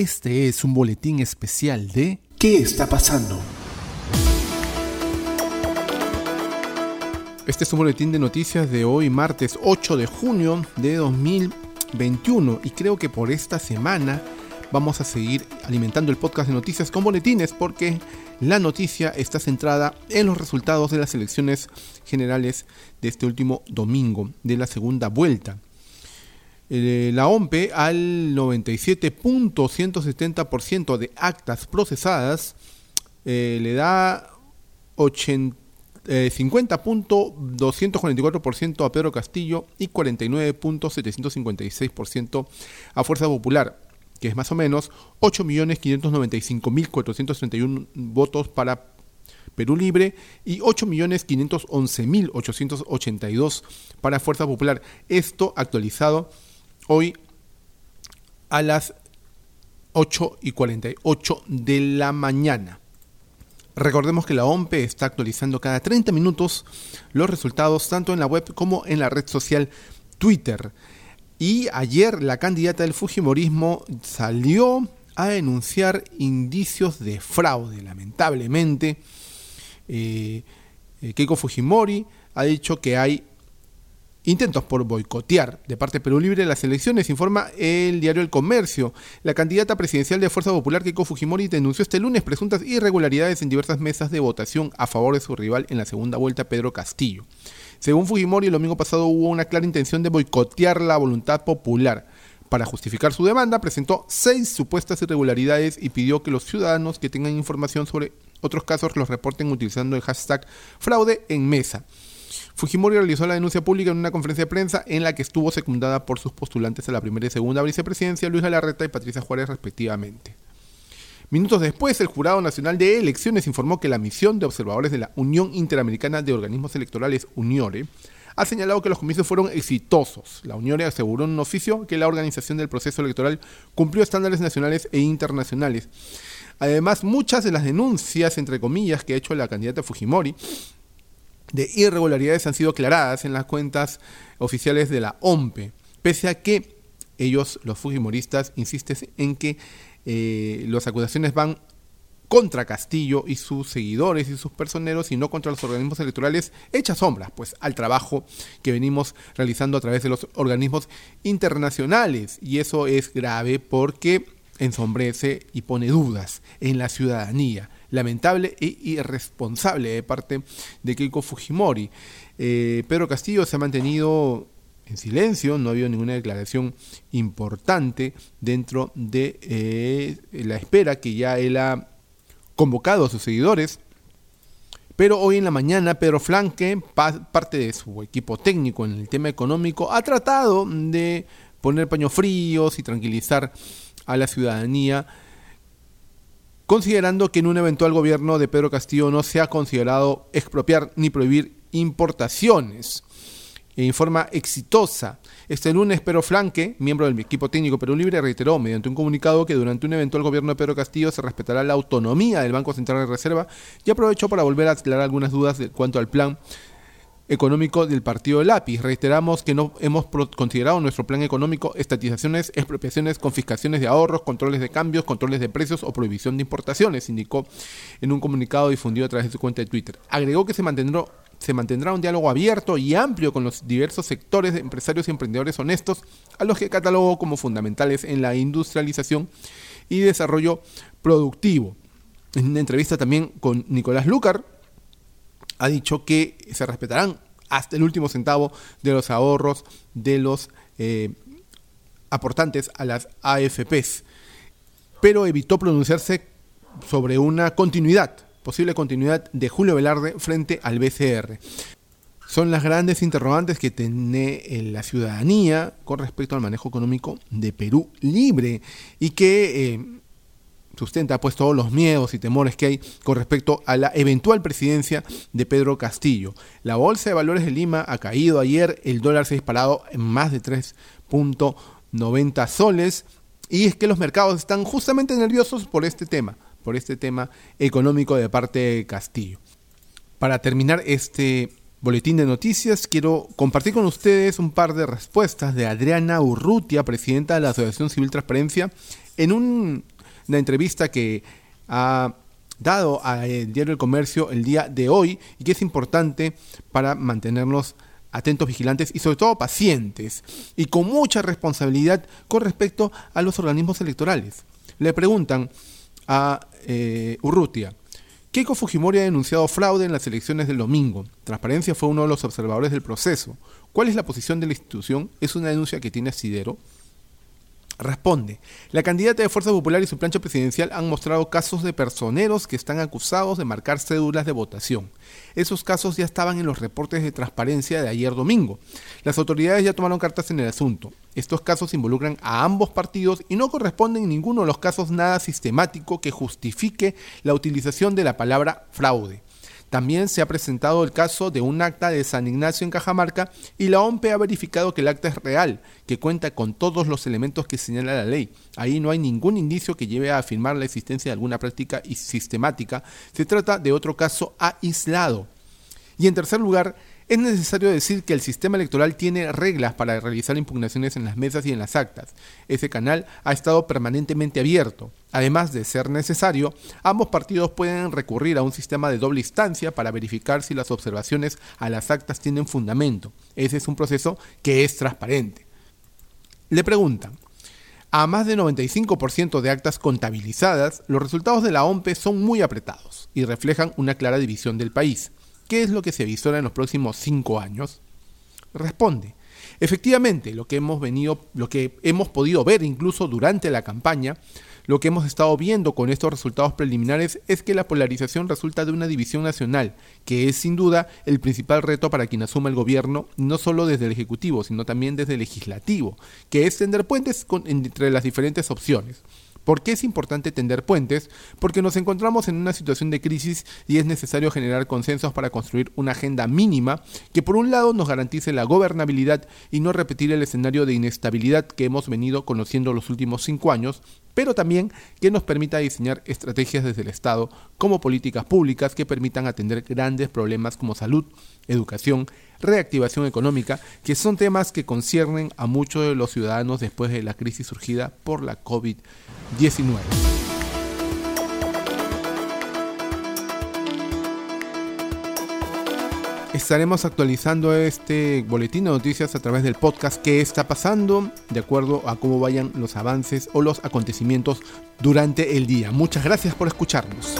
Este es un boletín especial de ¿Qué está pasando? Este es un boletín de noticias de hoy, martes 8 de junio de 2021. Y creo que por esta semana vamos a seguir alimentando el podcast de noticias con boletines porque la noticia está centrada en los resultados de las elecciones generales de este último domingo de la segunda vuelta. Eh, la OMPE al 97.170% de actas procesadas eh, le da 50.244% eh, a Pedro Castillo y 49.756% a Fuerza Popular que es más o menos 8.595.431 votos para Perú Libre y 8.511.882 para Fuerza Popular. Esto actualizado hoy a las 8 y 48 de la mañana. Recordemos que la OMPE está actualizando cada 30 minutos los resultados tanto en la web como en la red social Twitter. Y ayer la candidata del Fujimorismo salió a denunciar indicios de fraude. Lamentablemente, eh, eh, Keiko Fujimori ha dicho que hay intentos por boicotear de parte Perú Libre las elecciones, informa el diario El Comercio. La candidata presidencial de Fuerza Popular, Keiko Fujimori, denunció este lunes presuntas irregularidades en diversas mesas de votación a favor de su rival en la segunda vuelta, Pedro Castillo. Según Fujimori, el domingo pasado hubo una clara intención de boicotear la voluntad popular. Para justificar su demanda, presentó seis supuestas irregularidades y pidió que los ciudadanos que tengan información sobre otros casos los reporten utilizando el hashtag fraude en mesa. Fujimori realizó la denuncia pública en una conferencia de prensa en la que estuvo secundada por sus postulantes a la primera y segunda vicepresidencia, Luis Galarreta y Patricia Juárez respectivamente. Minutos después, el Jurado Nacional de Elecciones informó que la misión de observadores de la Unión Interamericana de Organismos Electorales, UNIORE, ha señalado que los comicios fueron exitosos. La UNIORE aseguró en un oficio que la organización del proceso electoral cumplió estándares nacionales e internacionales. Además, muchas de las denuncias, entre comillas, que ha hecho la candidata Fujimori de irregularidades han sido aclaradas en las cuentas oficiales de la OMPE, pese a que ellos, los Fujimoristas, insisten en que eh, las acusaciones van contra Castillo y sus seguidores y sus personeros y no contra los organismos electorales echa sombras pues al trabajo que venimos realizando a través de los organismos internacionales. Y eso es grave porque ensombrece y pone dudas en la ciudadanía lamentable e irresponsable de parte de Keiko Fujimori eh, Pedro Castillo se ha mantenido en silencio, no ha habido ninguna declaración importante dentro de eh, la espera que ya él ha convocado a sus seguidores. Pero hoy en la mañana Pedro Flanque, parte de su equipo técnico en el tema económico, ha tratado de poner paños fríos y tranquilizar a la ciudadanía, considerando que en un eventual gobierno de Pedro Castillo no se ha considerado expropiar ni prohibir importaciones en forma exitosa. Este lunes, Pedro Flanque, miembro del equipo técnico Perú Libre, reiteró mediante un comunicado que durante un eventual gobierno de Pedro Castillo se respetará la autonomía del Banco Central de Reserva y aprovechó para volver a aclarar algunas dudas en cuanto al plan económico del partido lápiz. Reiteramos que no hemos considerado nuestro plan económico estatizaciones, expropiaciones, confiscaciones de ahorros, controles de cambios, controles de precios o prohibición de importaciones, indicó en un comunicado difundido a través de su cuenta de Twitter. Agregó que se mantendrá se mantendrá un diálogo abierto y amplio con los diversos sectores de empresarios y emprendedores honestos, a los que catalogó como fundamentales en la industrialización y desarrollo productivo. En una entrevista también con Nicolás Lucar, ha dicho que se respetarán hasta el último centavo de los ahorros de los eh, aportantes a las AFPs, pero evitó pronunciarse sobre una continuidad posible continuidad de Julio Velarde frente al BCR. Son las grandes interrogantes que tiene eh, la ciudadanía con respecto al manejo económico de Perú libre y que eh, sustenta pues todos los miedos y temores que hay con respecto a la eventual presidencia de Pedro Castillo. La Bolsa de Valores de Lima ha caído ayer, el dólar se ha disparado en más de 3.90 soles y es que los mercados están justamente nerviosos por este tema por este tema económico de parte de Castillo. Para terminar este boletín de noticias, quiero compartir con ustedes un par de respuestas de Adriana Urrutia, presidenta de la Asociación Civil Transparencia, En una entrevista que ha dado al diario El Comercio el día de hoy y que es importante para mantenernos atentos, vigilantes y sobre todo pacientes y con mucha responsabilidad con respecto a los organismos electorales. Le preguntan a eh, Urrutia, Keiko Fujimori ha denunciado fraude en las elecciones del domingo. Transparencia fue uno de los observadores del proceso. ¿Cuál es la posición de la institución? ¿Es una denuncia que tiene asidero? Responde, la candidata de Fuerza Popular y su plancha presidencial han mostrado casos de personeros que están acusados de marcar cédulas de votación. Esos casos ya estaban en los reportes de transparencia de ayer domingo. Las autoridades ya tomaron cartas en el asunto. Estos casos involucran a ambos partidos y no corresponden en ninguno de los casos nada sistemático que justifique la utilización de la palabra fraude. También se ha presentado el caso de un acta de San Ignacio en Cajamarca y la OMPE ha verificado que el acta es real, que cuenta con todos los elementos que señala la ley. Ahí no hay ningún indicio que lleve a afirmar la existencia de alguna práctica sistemática. Se trata de otro caso aislado. Y en tercer lugar, es necesario decir que el sistema electoral tiene reglas para realizar impugnaciones en las mesas y en las actas. Ese canal ha estado permanentemente abierto. Además de ser necesario, ambos partidos pueden recurrir a un sistema de doble instancia para verificar si las observaciones a las actas tienen fundamento. Ese es un proceso que es transparente. Le preguntan, a más de 95% de actas contabilizadas, los resultados de la OMPE son muy apretados y reflejan una clara división del país. ¿Qué es lo que se visora en los próximos cinco años? Responde. Efectivamente, lo que hemos venido, lo que hemos podido ver incluso durante la campaña, lo que hemos estado viendo con estos resultados preliminares es que la polarización resulta de una división nacional, que es sin duda el principal reto para quien asuma el gobierno, no solo desde el Ejecutivo, sino también desde el Legislativo, que es tender puentes entre las diferentes opciones. ¿Por qué es importante tender puentes? Porque nos encontramos en una situación de crisis y es necesario generar consensos para construir una agenda mínima que por un lado nos garantice la gobernabilidad y no repetir el escenario de inestabilidad que hemos venido conociendo los últimos cinco años, pero también que nos permita diseñar estrategias desde el Estado como políticas públicas que permitan atender grandes problemas como salud, educación, reactivación económica, que son temas que conciernen a muchos de los ciudadanos después de la crisis surgida por la COVID-19. Estaremos actualizando este boletín de noticias a través del podcast que está pasando de acuerdo a cómo vayan los avances o los acontecimientos durante el día. Muchas gracias por escucharnos.